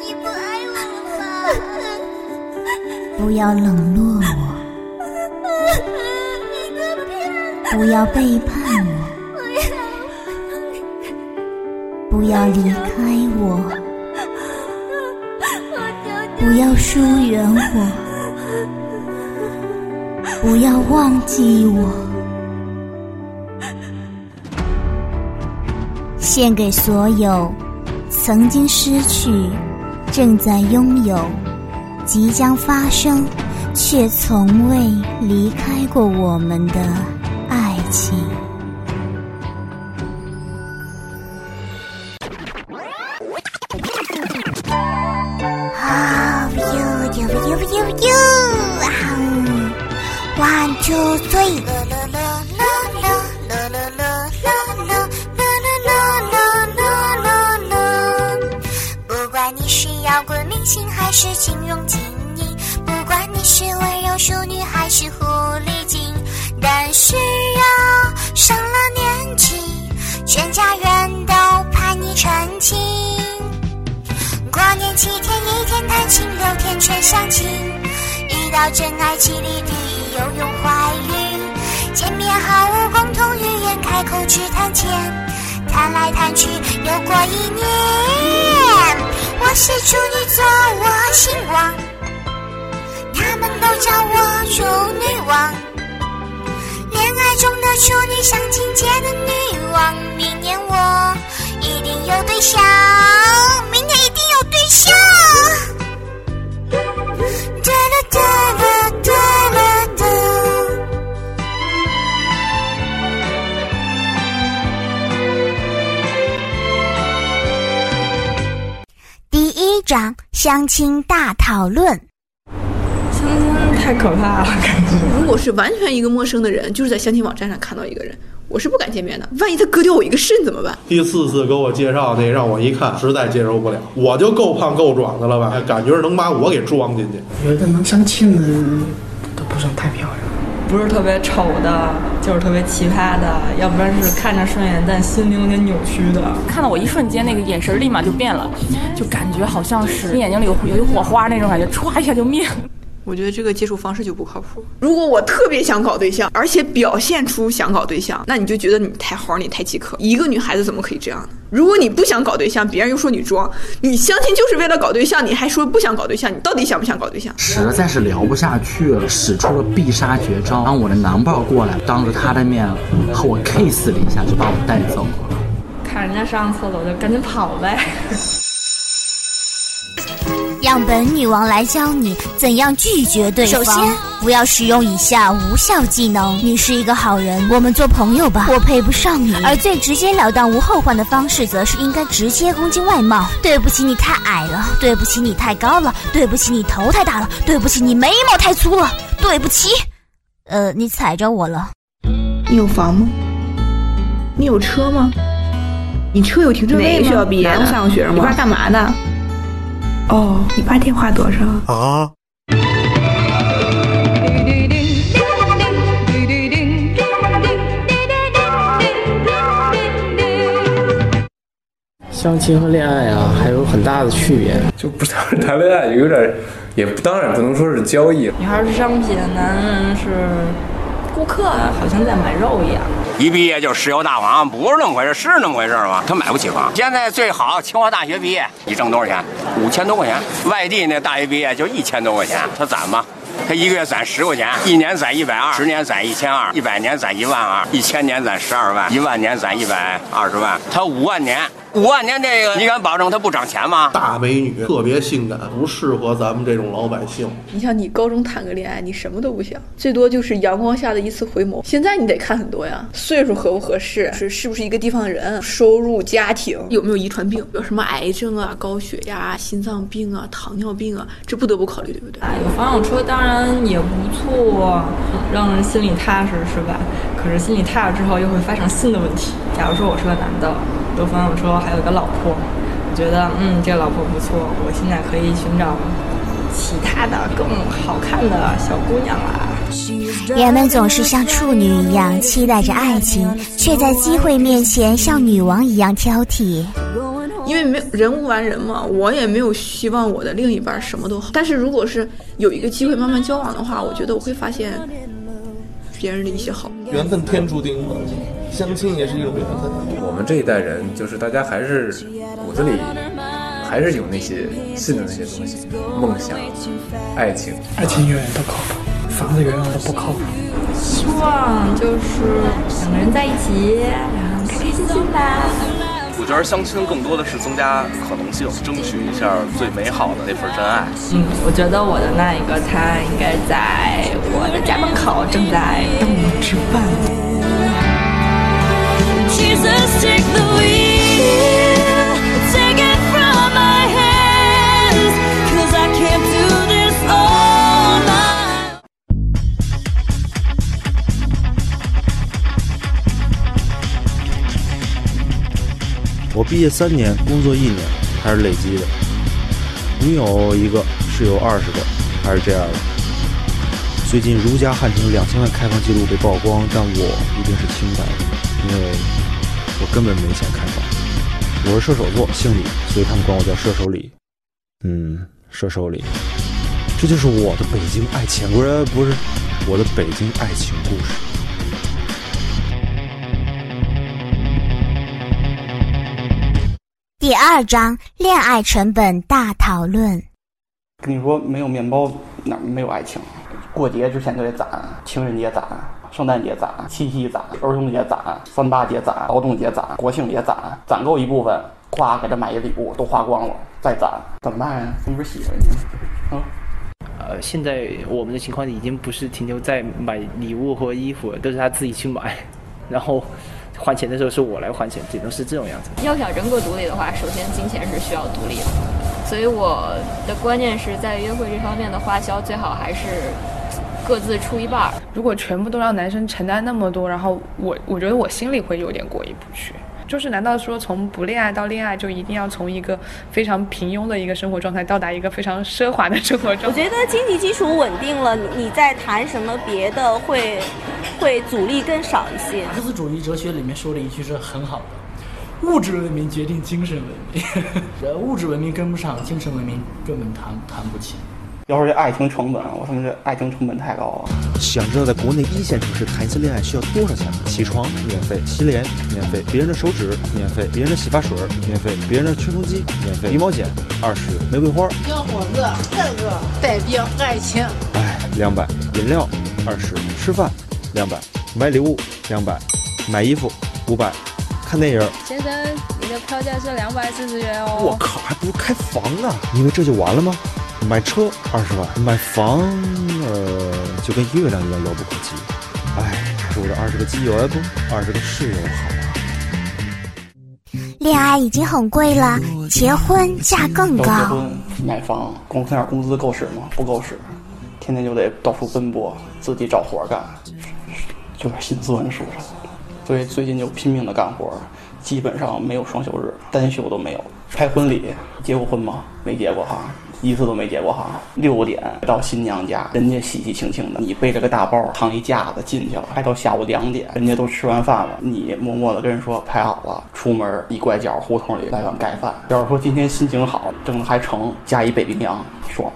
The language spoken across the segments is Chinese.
你不爱我了吧？不要冷落我，不要背叛我，不要离开我，不要疏远我，不要忘记我。献给所有曾经失去、正在拥有、即将发生却从未离开过我们的爱情。心还是金融精英，不管你是温柔淑女还是狐狸精，但是啊，上了年纪，全家人都盼你成亲。过年七天，一天谈情，六天全相亲。遇到真爱，几率第一，又有怀孕。见面毫无共同语言，开口只谈钱，谈来谈去，又过一年。我是处女座，我姓王，他们都叫我处女王。恋爱中的处女，相亲界的女王。明年我一定有对象，明年一定有对象。第一章相亲大讨论。相亲太可怕了，感觉。如果是完全一个陌生的人，就是在相亲网站上看到一个人，我是不敢见面的。万一他割掉我一个肾怎么办？第四次给我介绍那让我一看，实在接受不了。我就够胖够壮的了吧？感觉能把我给装进去。我觉得能相亲的都不算太漂亮。不是特别丑的，就是特别奇葩的，要不然是看着顺眼但心灵有点扭曲的。看到我一瞬间，那个眼神立马就变了，就感觉好像是眼睛里有有火花那种感觉，歘一下就灭了。我觉得这个接触方式就不靠谱。如果我特别想搞对象，而且表现出想搞对象，那你就觉得你太好，你太饥渴。一个女孩子怎么可以这样呢？如果你不想搞对象，别人又说你装，你相亲就是为了搞对象，你还说不想搞对象，你到底想不想搞对象？实在是聊不下去了，使出了必杀绝招，让我的男伴过来，当着他的面和我 kiss 了一下，就把我带走了。看人家上厕所就赶紧跑呗。让本女王来教你怎样拒绝对方。首先，不要使用以下无效技能。你是一个好人，我们做朋友吧。我配不上你。而最直截了当、无后患的方式，则是应该直接攻击外貌。对不起，你太矮了；对不起，你太高了；对不起，你头太大了；对不起，你眉毛太粗了；对不起，呃，你踩着我了。你有房吗？你有车吗？你车有停车位吗？哪学校毕业？的上过学生吗？你爸干嘛的？哦，你爸电话多少啊？相亲和恋爱啊，还有很大的区别。就不像是谈恋爱，有点也当然不能说是交易。女孩是商品，男人是顾客，好像在买肉一样。一毕业就石油大王，不是那么回事，是那么回事吗？他买不起房。现在最好清华大学毕业，你挣多少钱？五千多块钱。外地那大学毕业就一千多块钱，他攒吧？他一个月攒十块钱，一年攒一百二，十年攒一千二，一百年攒一万二，一千年攒十二万，一万年攒一百二十万。他五万年。五万年这个，你敢保证它不涨钱吗？大美女特别性感，不适合咱们这种老百姓。你像你高中谈个恋爱，你什么都不想，最多就是阳光下的一次回眸。现在你得看很多呀，岁数合不合适，是是不是一个地方的人，收入、家庭有没有遗传病，有什么癌症啊、高血压、心脏病啊、糖尿病啊，这不得不考虑，对不对？有房有车当然也不错，让人心里踏实，是吧？可是心里踏实之后，又会发生新的问题。假如说我是个男的。有房有车，还有一个老婆，我觉得，嗯，这个老婆不错，我现在可以寻找其他的更好看的小姑娘啦。人们总是像处女一样期待着爱情，却在机会面前像女王一样挑剔。因为没人无完人嘛，我也没有希望我的另一半什么都好。但是如果是有一个机会慢慢交往的话，我觉得我会发现别人的一些好。缘分天注定的，相亲也是一种缘分。我们这一代人，就是大家还是骨子里还是有那些信的那些东西，梦想、爱情。爱情永远不靠谱，房子永远都不靠谱。希望就是两个人在一起，然后开开心心吧。我觉得相亲更多的是增加可能性，争取一下最美好的那份真爱。嗯，我觉得我的那一个他应该在我的家门口，正在等我吃饭。我毕业三年，工作一年，还是累积的。女友一个，室友二十个，还是这样的。最近如家汉庭两千万开房记录被曝光，但我一定是清白的，因为我根本没钱开房。我是射手座，姓李，所以他们管我叫射手李。嗯，射手李，这就是我的北京爱情，不是不是，我的北京爱情故事。第二章恋爱成本大讨论。跟你说，没有面包哪没有爱情？过节之前就得攒，情人节攒，圣诞节攒，七夕攒，儿童节攒，三八节攒，劳动节攒，国庆节攒，攒够一部分，咵给他买一礼物，都花光了，再攒，怎么办呀？你不是媳妇儿呢？啊？呃，现在我们的情况已经不是停留在买礼物和衣服，都是他自己去买，然后还钱的时候是我来还钱，只能是这种样子。要想人格独立的话，首先金钱是需要独立的，所以我的观念是在约会这方面的花销最好还是各自出一半儿。如果全部都让男生承担那么多，然后我我觉得我心里会有点过意不去。就是难道说从不恋爱到恋爱就一定要从一个非常平庸的一个生活状态到达一个非常奢华的生活状态？我觉得经济基础稳定了，你再谈什么别的会会阻力更少一些。马克思主义哲学里面说的一句是很好的：物质文明决定精神文明，呃，物质文明跟不上，精神文明根本谈谈不起。要说这爱情成本，我他妈这爱情成本太高了。想知道在国内一线城市谈一次恋爱需要多少钱吗？起床免费，洗脸免费，别人的手指免费，别人的洗发水免费，别人的吹风机免费，羽毛剪二十，玫瑰花小伙子，这个代表爱情。哎，两百，饮料二十，吃饭两百，买礼物两百，买衣服五百，看电影。先生，你的票价是两百四十元哦。我靠，还不如开房呢！你以为这就完了吗？买车二十万，买房呃就跟月亮一样遥不可及。哎，还是我的二十个基友不，二十个室友好啊。恋爱已经很贵了，结婚价更高。结婚买房，光看点工资够使吗？不够使，天天就得到处奔波，自己找活干，有点心酸，说实在。所以最近就拼命的干活，基本上没有双休日，单休都没有。拍婚礼，结过婚吗？没结过哈。一次都没结过哈，六点到新娘家，人家喜气庆庆的，你背着个大包，扛一架子进去了，还到下午两点，人家都吃完饭了，你默默的跟人说排好了，出门一拐角胡同里来碗盖饭。要是说今天心情好，挣的还成，加一北冰洋，爽。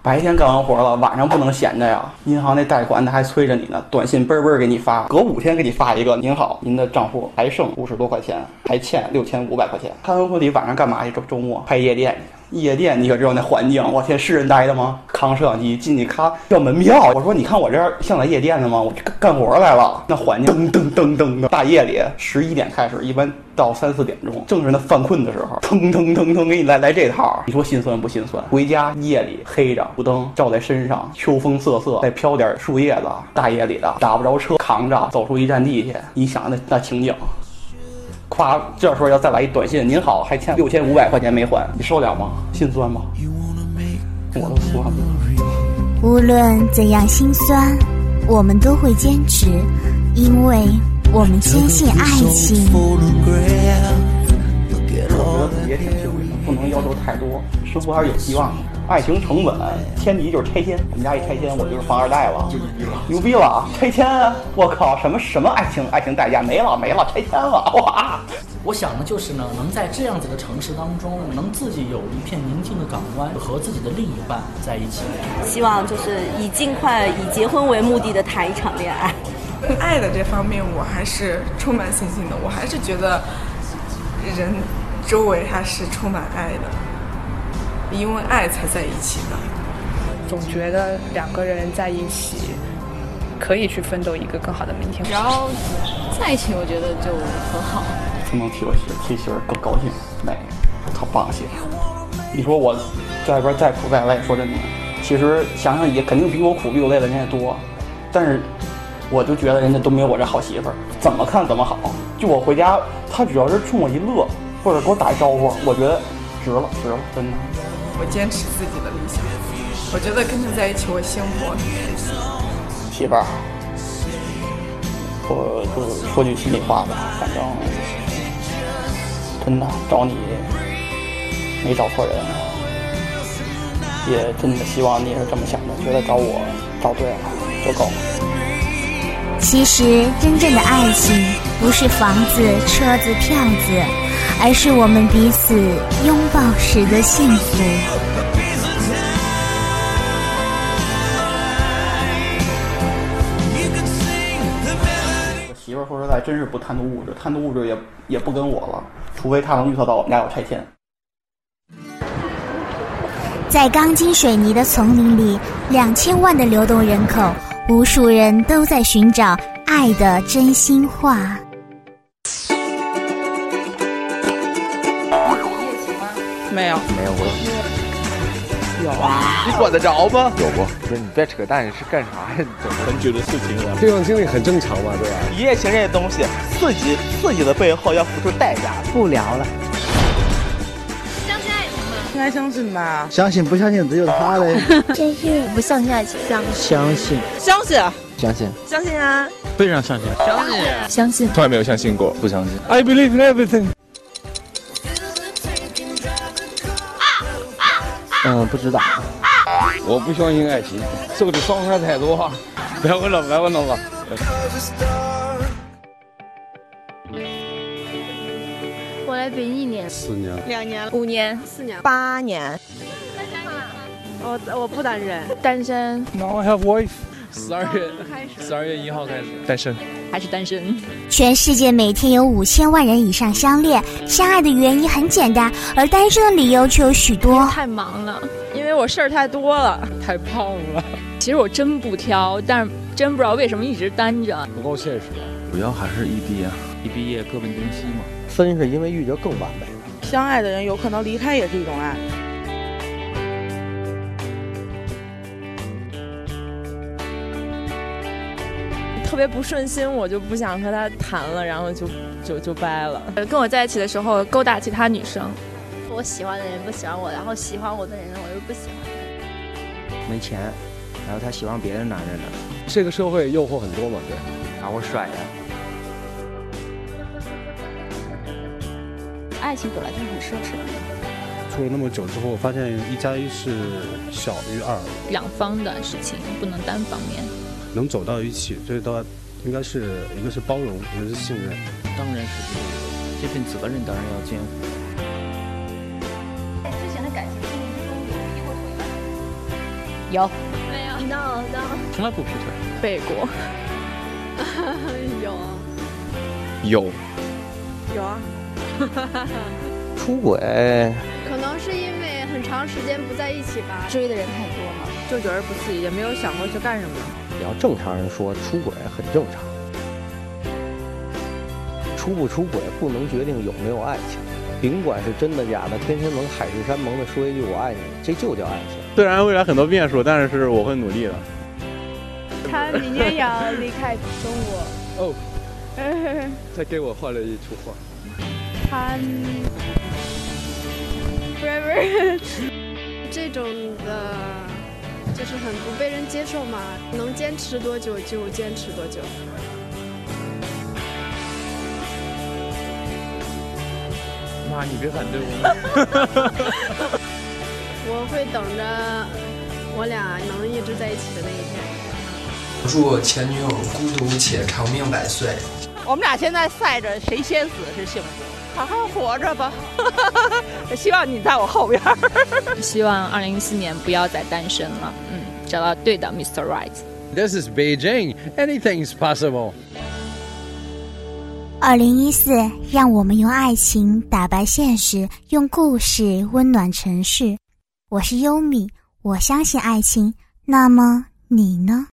白天干完活了，晚上不能闲着呀。银行那贷款他还催着你呢，短信嘣嘣给你发，隔五天给你发一个。您好，您的账户还剩五十多块钱，还欠六千五百块钱。看完婚礼晚上干嘛去？周周末开夜店去。夜店，你可知道那环境？我天，是人待的吗？扛摄像机进去，咔要门票。我说，你看我这像来夜店的吗？我干干活来了。那环境噔噔噔噔的，大夜里十一点开始，一般到三四点钟，正是那犯困的时候，腾腾腾腾给你来来这套。你说心酸不心酸？回家夜里黑着，不灯照在身上，秋风瑟瑟，再飘点树叶子，大夜里的打不着车，扛着走出一站地去，你想那那情景。夸这时候要再来一短信，您好，还欠六千五百块钱没还，你受了吗？心酸吗？我都酸了。无论怎样心酸，我们都会坚持，因为我们坚信爱情。我觉得也挺幸运的，不能要求太多，生活还是有希望的。爱情成本天敌就是拆迁，我们家一拆迁，我就是富二代了，就牛逼了，牛逼了！拆迁，我靠，什么什么爱情爱情代价没了没了，拆迁了，哇！我想的就是呢，能在这样子的城市当中，能自己有一片宁静的港湾，和自己的另一半在一起。希望就是以尽快以结婚为目的的谈一场恋爱。爱的这方面，我还是充满信心的。我还是觉得人周围还是充满爱的，因为爱才在一起的。总觉得两个人在一起，可以去奋斗一个更好的明天。只要在一起，我觉得就很好。真能替我媳替媳妇更高兴，美，他棒媳妇。你说我在外边再苦再累，说真的，其实想想也肯定比我苦比我累的人也多，但是我就觉得人家都没有我这好媳妇儿，怎么看怎么好。就我回家，他只要是冲我一乐，或者给我打一招呼，我觉得值了，值了，真的。我坚持自己的理想，我觉得跟他在一起我幸福，很开心。媳妇儿，我就说句心里话吧，反正真的找你没找错人，也真的希望你也是这么想的，觉得找我找对了就够了。其实，真正的爱情不是房子、车子、票子，而是我们彼此拥抱时的幸福。我媳妇儿说实在，真是不贪图物质，贪图物质也也不跟我了，除非她能预测到我们家有拆迁。在钢筋水泥的丛林里，两千万的流动人口，无数人都在寻找爱的真心话。没有，没有过。有啊，你管得着吗？有过。不是你别扯淡，你是干啥呀？很久的事情了，这种经历很正常嘛，对吧？一夜情这些东西，刺激刺激的背后要付出代价。不聊了。应该相信吧。相信不相信只有他嘞。相信不相信爱情？相相信。相信。相信。相信啊。非常相信。相信。相信。从来没有相信过，不相信。I believe in everything。嗯，不知道。我不相信爱情，受的伤害太多。不要问了，不要问了吧。来北京一年，四年，两年，五年，四年，八年。我我不单身，单身。Now I have wife。十二月十二月一号开始单身，还是单身。全世界每天有五千万人以上相恋，相爱的原因很简单，而单身的理由却有许多。太忙了，因为我事儿太多了，太胖了。其实我真不挑，但是真不知道为什么一直单着。不够现实。主要还是异地啊，一毕业各奔东西嘛。分是因为遇着更完美的。相爱的人有可能离开也是一种爱。特别不顺心，我就不想和他谈了，然后就就就掰了。跟我在一起的时候勾搭其他女生，我喜欢的人不喜欢我，然后喜欢我的人我又不喜欢。没钱，然后他喜欢别的男人了。这个社会诱惑很多嘛，对。把我甩了。爱情本来就是很奢侈的。处了那么久之后，我发现一加一是小于二。两方的事情不能单方面。能走到一起，最多应该是一个是包容，一个是信任。当然是这样，这份责任当然要肩负。之前的感情经历之中有劈过腿吗？有。没有。No No。从来不劈腿。背过。有。有。有啊。出轨。可能是因为很长时间不在一起吧，追的人太多了，就觉得不刺激，也没有想过去干什么。你要正常人说出轨很正常，出不出轨不能决定有没有爱情，甭管是真的假的，天天能海誓山盟的说一句我爱你，这就叫爱情。虽然未来很多变数，但是我会努力的。他明年要离开中国。哦，他给我画了一幅画。他 forever 这种的。就是很不被人接受嘛，能坚持多久就坚持多久。妈，你别反对我。我会等着我俩能一直在一起的那一天。祝我前女友孤独且长命百岁。我们俩现在赛着谁先死是幸福。好好活着吧。希望你在我后边。希望二零一四年不要再单身了，嗯，找到对的 Mr. Right。This is Beijing. Anything's possible. 二零一四，让我们用爱情打败现实，用故事温暖城市。我是优米，我相信爱情。那么你呢？